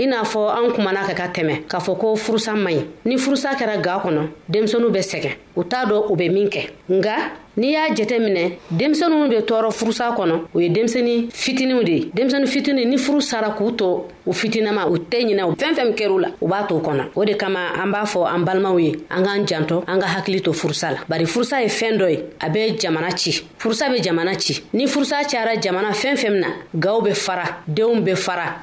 i n'a fɔ an kumana ka ka tɛmɛ k'a fɔ ko furusa man ɲi ni furusa kɛra ga kɔnɔ denmisɛnu bɛ sɛgɛn u t'a dɔ u bɛ min kɛ nga n'i y'a jɛtɛ minɛ denmisɛnu bɛ tɔɔrɔ furusa kɔnɔ o ye denmisɛni fitiniw de ye denmisɛni fitini ni furu sara k'u to u fitinama u tɛ ɲinɛ u fɛn fɛn kɛr'u la u b'a to kɔnɔ o de kama an b'a fɔ an balimaw ye an k'an jantɔ an ka hakili to furusa la bari furusa ye fɛn dɔ ye a bɛ jamana ci furusa bɛ jamana ci ni furusa cayara jamana fɛn fɛn min na gaw bɛ fara denw bɛ fara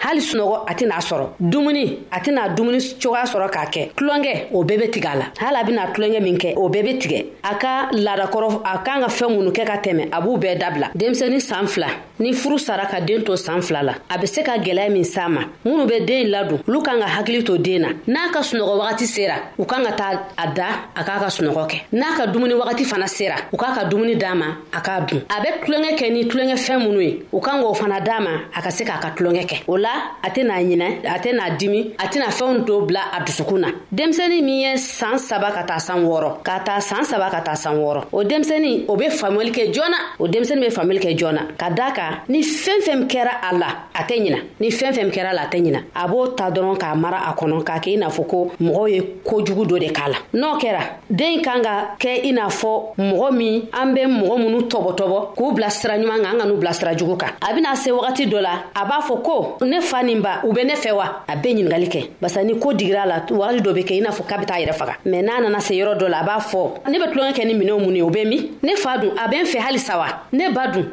hali sunɔgɔ a tɛna sɔrɔ dumuni a tɛna dumuni cogoya sɔrɔ k'a kɛ tulonkɛ o bɛɛ bɛ tigɛ a la hali a bɛna tulonkɛ min kɛ o bɛɛ bɛ tigɛ a ka laadakɔrɔ a kan ka fɛn minnu kɛ ka tɛmɛ a b'u bɛɛ dabila denmisɛnnin san fila ni furu sara ka den to san fila la a bɛ se ka gɛlɛya min s'a ma minnu bɛ den ladon olu kan ka hakili to den na n'a ka sunɔgɔ wagati sera u kan ka taa a da a k'a ka sunɔgɔ kɛ n'a ka dumuni wagati fana sera u k'a ka dumuni d'a ma a k'a dun a bɛ tulonkɛ kɛ ni tulonkɛ fɛn minnu ye u kan k'o fana d'a ma a ka se k'a ka tulonkɛ kɛ o la a tɛ n'a ɲinɛ a tɛ n'a dimi a tɛna fɛnw to bila a dusukun na denmisɛnnin min ye saan saba ka taa san wɔɔrɔ k'a ta saan saba ka taa san wɔɔrɔ o denmisɛnnin o bɛ faamuyali kɛ joona o denmisɛnnin bɛ faamuyali kɛ joona ka daa kan ni fɛn fɛn kɛra a la a tɛ ɲina ni fɛn fɛn kɛra a la a tɛ ɲina a b'o ta dɔrɔn k'a mara a kɔnɔ k'a kɛ i n'a fɔ ko mɔgɔw ye kojugu dɔ de k'a la n'o kɛra den kan ka kɛ i n'a fɔ mɔgɔ min an bɛ mɔgɔ minnu tɔbɔtɔbɔ k'u bila sira ɲuman kan an ka n'u bila sira jugu kan a bɛna se wagati dɔ la a b'a fɔ ko ne fa nin ba u bɛ ne fɛ wa a bɛ ɲininkali kɛ barisa ni ko digira a la wagati dɔ bɛ kɛ i n'a fɔ k'a bɛ taa yɛrɛ faga mɛ n'a nana se yɔrɔ dɔ la a b'a fɔ ne bɛ tulonkɛ kɛ ni minɛnw mun ye o bɛ min ne fa dun a bɛ n fɛ halisa wa ne ba dun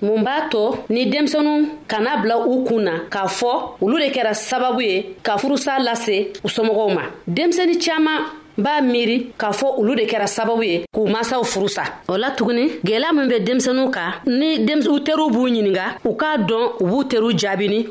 mun b'a to ni denmisɛnu kana bila u kun na k'a fɔ olu de kɛra sababu ye ka furusa lase u somɔgɔw ma denmisɛni caaman b'a miiri k'a fɔ olu de kɛra sababu ye k'u masaw furu sa o la tuguni gwɛlɛya min be denmisɛnu kan ni u teriw b'u ɲininga u k'a dɔn u b'u teriw jaabini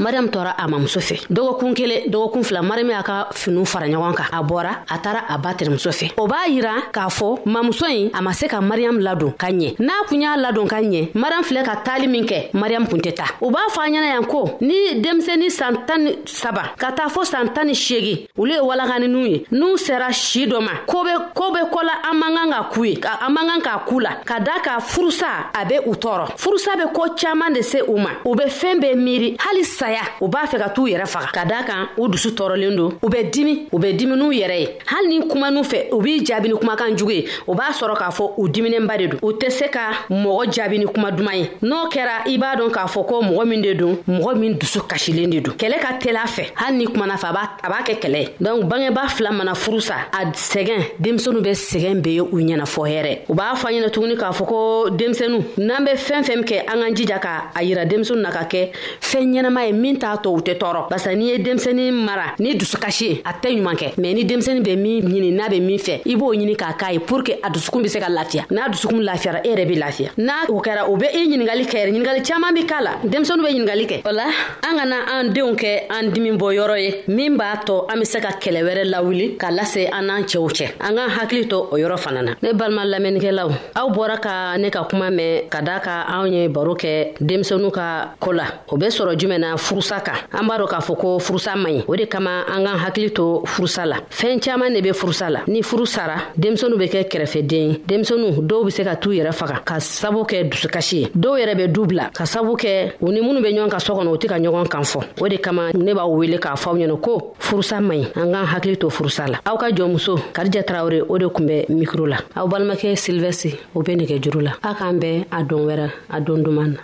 mariyamu tɔɔra a mamuso fɛ dɔgɔkun kelen dɔgɔkun fila mariyamu y'a ka finiw fara ɲɔgɔn kan a bɔra a taara a ba tɛrɛmuso fɛ o b'a yira k'a fɔ mamuso ɲi a ma se ka mariyamu ladon ka ɲɛ n'a kun y'a ladon ka ɲɛ mariyamu filɛ ka taali min kɛ mariyamu kun tɛ ta u b'a fɔ a ɲɛna yan ko ni denmisɛnnin san tan ni saba ka taa fɔ san tan ni seegin olu ye walakaninw ye n'u sera si dɔ ma ko be ko be kɔ la an man kan ka k'u ye ka an man kan k'a k'u la ka da ka furusa a be u tɔɔrɔ furusa be ko caaman de se u ma u be fɛɛn bɛɛ miiri hali saya u b'a fɛ ka t'u yɛrɛ faga ka daa kan u dusu tɔɔrɔlen don u bɛ dimi u bɛ dimi n'u yɛrɛ ye hali ni kuman'u fɛ u b'i jaabi ni kumakan jugu ye o b'a sɔrɔ k'a fɔ u diminɛnba de don u tɛ se ka mɔgɔ jaabi ni kuma duman ye n'o kɛra i b'a dɔn k'a fɔ ko mɔgɔ min de don mɔgɔ min dusu kasilen de don kɛlɛ ka teli a fɛ hali ni kumana fɛ a b'a kɛ kɛlɛ ye donc bangebaa fila mana furu sa a sɛgɛn denmisɛnu bɛ sɛgɛn be ye u ɲɛna fɔ hɛrɛ u b'a fɔ ɲɛna tuguni k'a fɔ ko denmisɛnu n'an bɛ fɛn fɛn kɛ an k'an jija ka a yira denmisɛnu na ka kɛ fɛn ɲɛnama ye min t'a to u tɛ tɔɔrɔ barisa n'i ye denmisɛnnin mara ni dusukasi ye a tɛ ɲuman kɛ mɛ ni denmisɛnnin bɛ min ɲini n'a bɛ min fɛ i b'o ɲini k'a k'a ye pour que a dusukun bɛ se ka lafiya n'a dusukun lafiyara e yɛrɛ bɛ lafiya n'a o kɛra o bɛ i ɲininkali kɛ yɛrɛ ɲininkali caman bɛ k'a la denmisɛnninw bɛ ɲininkali kɛ o la an kana an denw kɛ an dimi bɔ yɔrɔ ye min b'a to an bɛ se ka kɛlɛ wɛrɛ lawuli ka lase an n'an cɛw cɛ an k'an hakili to o yɔrɔ fana na ne balima lamɛnnikɛlaw aw bɔra ka ne ka kuma mɛn ka da ka anw ye baro kɛ denmisɛnu ka ko la o be sɔrɔ jumɛn na furusa kan an b'a dɔ k'a fɔ ko furusa man ɲi o de kama an k'an hakili to furusa la fɛɛn caaman ne be furusa la ni furu sara denmisɛnu be kɛ kɛrɛfɛden ye denmisɛnu dɔw be se ka t'u yɛrɛ faga ka sabu kɛ dusukasi ye dɔw yɛrɛ be du bila ka sabu kɛ u ni minnu be ɲɔgɔn ka sɔ kɔnɔ u tɛ ka ɲɔgɔn kan fɔ o de kama ne b'a wele k'a fɔ aw ɲɛna ko furusa man ɲi an k'an hakili to furusa la aw ka jɔnmuso karija tarawure o de kun bɛ mikro la aw balimakɛ silvɛsi o bɛ nɛgɛ juru la a k'an bɛɛ a don wɛrɛ a don duman na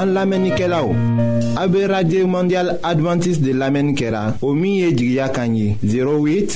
an lamɛnnikɛlaw a bɛ radio mondial adventiste de lamɛnni kɛra o min ye jigiya kan ye 08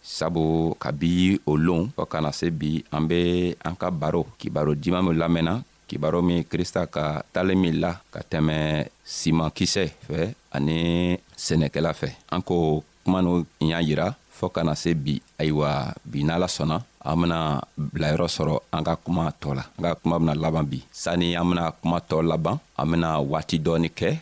sabu ka bi o lon fɔ kana se bi an be an ka baro kibaro diman min lamɛnna kibaro min krista ka talen min la ka tɛmɛ siman kisɛ fɛ ani sɛnɛkɛla fɛ an ko kuma n'o y'a yira fɔɔ kana se bi ayiwa bi n'ala sɔnna an bena bilayɔrɔ sɔrɔ an ka kuma tɔɔ la an ka kuma bena laban bi sanni an bena kuma tɔɔ laban an bena waati dɔɔni kɛ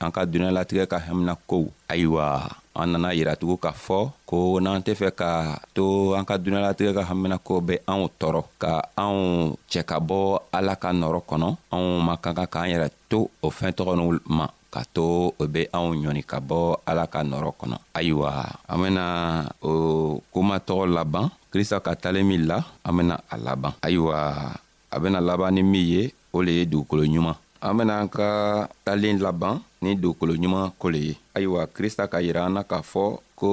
an ka duniyalatigɛ ka hamina kow ayiwa an nana yiratugu k'a fɔ ko n'an tɛ fɛ ka to an ka duniyalatigɛ ka hamina ko bɛ anw tɔɔrɔ ka anw cɛ ka bɔ ala ka nɔrɔ kɔnɔ anw ma ka kan k'an yɛrɛ to o fɛn tɔgɔ nu ma ka to o be anw ɲɔni ka bɔ ala ka nɔrɔ kɔnɔ ayiwa an bena o komatɔgɔ laban krista ka talen min la an bena a laban ayiwa a bena laban ni min ye o le ye dugukolo ɲuman an bena an ka talen laban ni dugukolo ɲuman ko le ye ayiwa krista ka yira an na k'a fɔ ko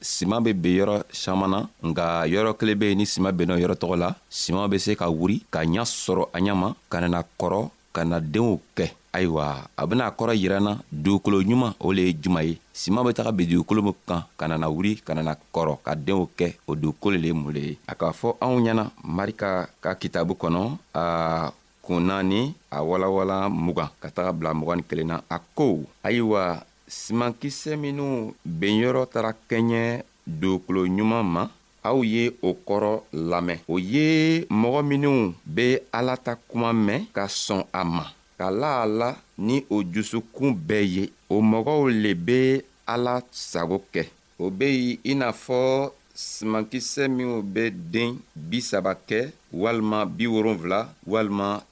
siman be ben yɔrɔ saman na nga yɔrɔ kelen be yen ni siman benna yɔrɔ tɔgɔ la siman be se ka wuri ka ɲa sɔrɔ a ɲa ma ka nana kɔrɔ ka na denw kɛ ayiwa a bena kɔrɔ yiranna dugukolo ɲuman o le ye juma ye siman be taga bi dugukolo min kan ka nana wuri ka nana kɔrɔ ka denw kɛ o dugukolo le ye mun le ye a k'a fɔ anw ɲɛna marika ka kitabu kɔnɔ a kun naani a walawala mugan ka taga bila mugan ni kelen na a ko ayiwa simankisɛ minw benyɔrɔ tara kɛɲɛ dugukolo ɲuman ma aw ye o kɔrɔ lamɛn o ye mɔgɔ minnu bɛ ala ta kuma mɛn ka sɔn a ma ka la a la ni o jusukun bɛɛ ye o mɔgɔw le bɛ ala sago kɛ o bɛ yen i n'a fɔ simankisɛ minnu bɛ den bi saba kɛ walima bi wolonfila walima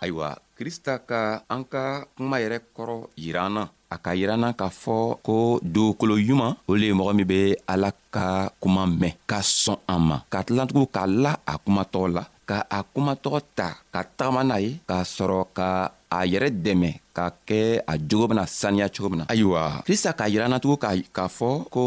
ayiwa krista ka an ka kuma yɛrɛ kɔrɔ yiran na a ka yiran na k'a fɔ ko dugukolo ɲuman o le ye mɔgɔ min be ala ka kuma mɛn ka sɔn a ma ka tilatugu k'a la a kuma tɔgɔ la ka a kumatɔgɔ ta ka tagama n'a ye k'a sɔrɔ ka a yɛrɛ dɛmɛ ka kɛ a jogo bena saniya cogo min na ayiwa krista k'a yira na tugu k'a fɔ ko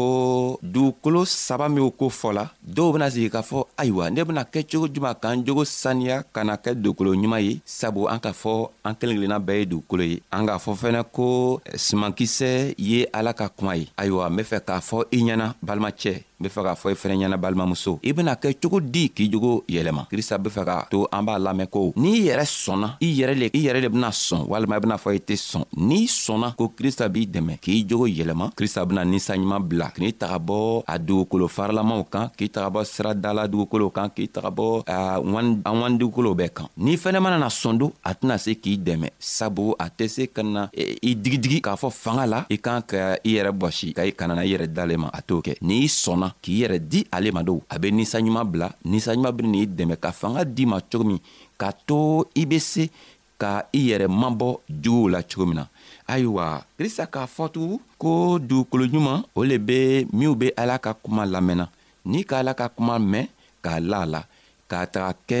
dugukolo saba minw ko fɔla dɔw bena sigi k'a fɔ ayiwa ne bena kɛ cogo juman k'an jogo saniya ka na kɛ dugukolo ɲuman ye sabu an k'a fɔ an kelen kelenna bɛɛ ye dugukolo ye an k'a fɔ fɛnɛ ko simankisɛ ye ala ka kuma ye ayiwa n be fɛ k'a fɔ i ɲɛna balimacɛ n be fɛ k'a fɔ i fɛnɛ ɲɛna balimamuso i bena kɛ cogo di k'i jogo yɛlɛma krista be fɛ k'a to an b'a lamɛn ko n'i yɛrɛ sɔnna i yɛrɛ le i yɛrɛ le bena sɔn walima i bena fɔ i tɛ sɔn n'i sɔnna ko krista b'i dɛmɛ k'i jogo yɛlɛma krista bena ninsaɲuman bila k'i taga bɔ a dugukolo faralamaw kan k'i taga bɔ sira dala dugukolow kan k'i taga bɔ an wan dugukolow bɛɛ kan n'i fɛnɛ mana na sɔn don a tɛna se k'i dɛmɛ sabu a tɛ se ka na e, i digidigi k'a fɔ fanga la i kan ka i yɛrɛ bɔsi ka i kanana i yɛrɛ dalen ma a t'o kɛ n'i sɔnna k'i yɛrɛ di ale ma don a bɛ ninsanɲuman bila ninsanɲuman bɛ n'i dɛmɛ ka fanga d'i ma cogo min k'a to i bɛ se ka i yɛrɛ mabɔ juguw la cogo min na ayiwa krista k'a fɔ tugun ko dugukolo ɲuman o le bɛ minw bɛ ala ka kuma lamɛnna n'i ka ala ka kuma mɛn k'a la a la k'a taga kɛ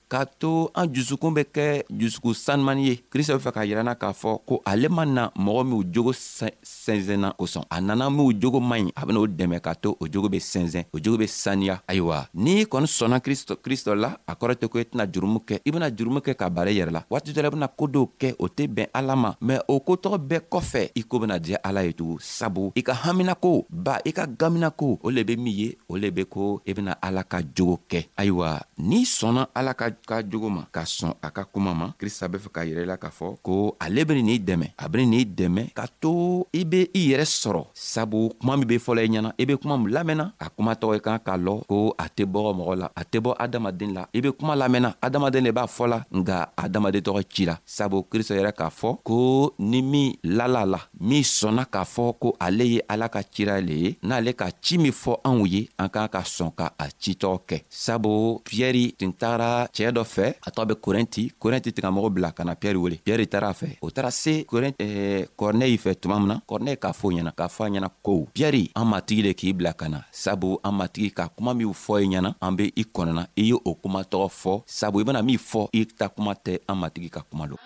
k'a to an jusukun bɛ kɛ jusuku sanumani ye krista bɛ fɛ k'a yirana k'a fɔ ko ale ma na mɔgɔ minw jogo sɛnsɛnna o sɔn a nana minw jogo man ɲi a ben'o dɛmɛ k'a to o jogo be sɛnsɛn o jogo be saniya ayiwa n'i kɔni sɔnna kristɔ la a kɔrɔ tɛ ko i tɛna jurumu kɛ i bena jurumu kɛ ka baara yɛrɛ la waati dɔ la i bena ko dɔw kɛ o tɛ bɛn ala ma mɛ o ko tɔgɔ bɛɛ kɔfɛ i ko bena diya ala ye tugun sabu i ka haminako ba i ka gaminako o le be min ye o le be ko i bena ala ka jogo kɛ ayiwa n'i sɔnna ala ka ka jogo ma ka sɔn a ka kuma ma krista be fɛ ka yɛrɛ la k'a fɔ ko ale beni n'i dɛmɛ a beni n'i dɛmɛ ka to i be i yɛrɛ sɔrɔ sabu kuma min be fɔlɔ i ɲɛna i be kuma min lamɛnna a kuma tɔgɔ i kan k'a lɔ ko a tɛ bɔgɔ mɔgɔ la a tɛ bɔ adamaden la i be kuma lamɛnna adamaden le b'a fɔ la nga adamaden tɔgɔ ci la sabu krista yɛrɛ k'a fɔ ko ni min lala la min sɔnna k'a fɔ ko ale ye ala ka cira le ye n'ale ka ci min fɔ anw ye an k'an ka sɔn ka a citɔgɔ kɛ sabu piɛri tun taara cɛɛ dɔ fɛ a tɔgɔ bɛ korɛnti korɛnti tigamɔgɔ bila ka na piɛri wele piɛri taara a fɛ o taara se eh, kɔrɔnɛyi fɛ tuma min na kɔrɔnɛyi k'a fɔ ɲɛna k'a fɔ a ɲɛna ko piɛri an matigi le k'i bila ka na sabu an matigi ka kuma minw fɔ i ɲɛna an be i kɔnɔna i ye o kuma tɔgɔ fɔ sabu i bena min fɔ i ta kuma tɛ an matigi ka kuma lo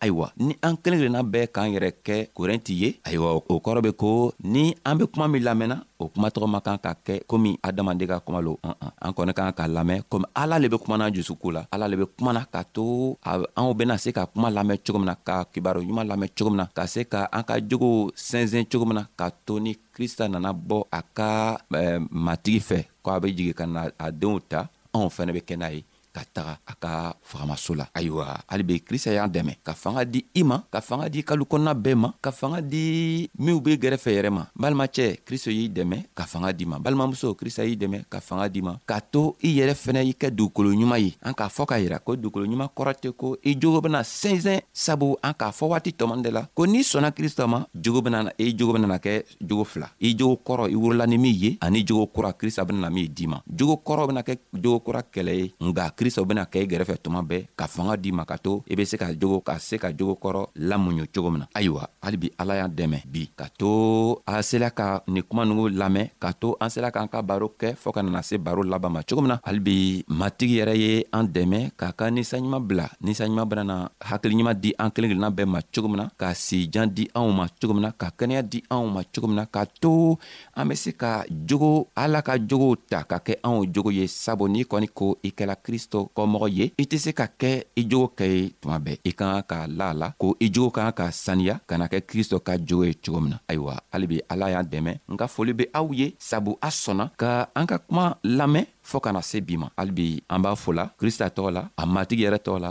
ayiwa ni an kelen kelenna bɛɛ k'an yɛrɛ kɛ korɛnti ye ayiwa o kɔrɔ be ko ni an be kuma min lamɛnna o kuma tɔgɔ man kan ka kɛ komi adamaden ka kuma lo an an kɔni kan ka lamɛn komi ala le be kumana jusuko la ala le be kumana ka to anw bena se ka kuma lamɛn cogo min na ka kibaro ɲuman lamɛn cogo min na ka se ka an ka jogow sɛnsɛn cogo min na ka to ni krista nana bɔ a ka eh, matigi fɛ ko a be jigi ka na a denw ta anw fɛnɛ be kɛ n'a ye ka taga a ka fagamaso la ayiwa hali be krista y'an dɛmɛ ka fanga di i ma ka fanga di kalu kɔnɔna bɛɛ ma ka fanga di minw be gɛrɛfɛ yɛrɛ ma balimacɛ kristo y'i dɛmɛ ka fanga di ma balimamuso krista y'i dɛmɛ ka fanga di ma k'a to i yɛrɛ fɛnɛ i kɛ dugukolo ɲuman ye an k'a fɔ k'a yira ko dugukolo ɲuman kɔrɔ tɛ ko i jogo bena sɛnsɛn sabu an k'a fɔ waati tɔmani de la ko n'i sɔnna krista ma jogo bena i jogo benana kɛ jogo fila i jogo kɔrɔ i wurila ni min ye ani jogo kura krista bena min d'i ma jogo kɔrɔ bena kɛ jogo kura kɛlɛ ye nga krista bena kɛ i gɛrɛfɛ tuma bɛɛ ka fanga d'i ma ka to i be se ka jogo ka se ka jogo kɔrɔ lamuɲu cogo min na ayiwa halibi ala y'an dɛmɛ bi ka to a sela ka ni kuma nugu lamɛn ka to an sela k'an ka baro kɛ fɔɔ ka nana se baro laban ma cogo min na halibi matigi yɛrɛ ye an dɛmɛ k'a ka ninsanɲuman bila ninsanɲuman benana hakiliɲuman di an kelen kelenna bɛɛ ma cogo min na ka sijan di anw ma cogo min na ka kɛnɛya di anw ma cogo min na ka to an bɛ se ka jogo ala ka jogow ta ka kɛ anw jogo ye sabu n'i kɔni ko i kɛla kristo kɔmɔgɔ ye i tɛ se ka kɛ i jogo kɛ ye tuma bɛɛ i ka kan ka la a la ko i jogo ka kan ka saniya ka na kɛ kristo ka jogo ye cogo min na ayiwa hali bi ala y'an dɛmɛ n ka foli bɛ aw ye sabu a sɔnna ka an ka kuma lamɛn fɔɔ kana se bi ma halibi an b'a fola krista tɔgɔ la a matigi yɛrɛ tɔgɔ la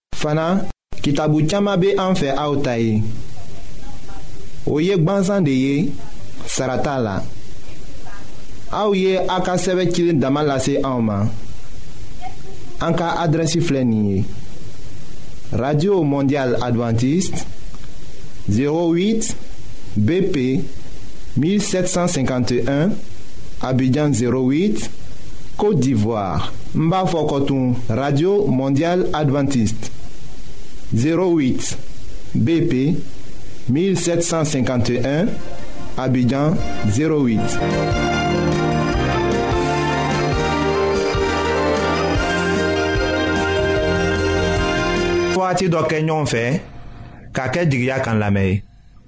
fana kitabu caman bɛ an fɛ aw ta ye o ye gbansan de ye sara t'a la aw ye a ka sɛbɛn cilen dama lase anw ma an ka adrɛsi filɛ nin ye radio mondial adventiste 08 BP 1751 Abidjan 08 Côte d'Ivoire n b'a fɔ kɔtun radio mondial adventiste 08 bp 1751 abidjan 08 wagati dɔ kɛ ɲɔgɔn fɛ ka kɛ jigiya kan lamɛn ye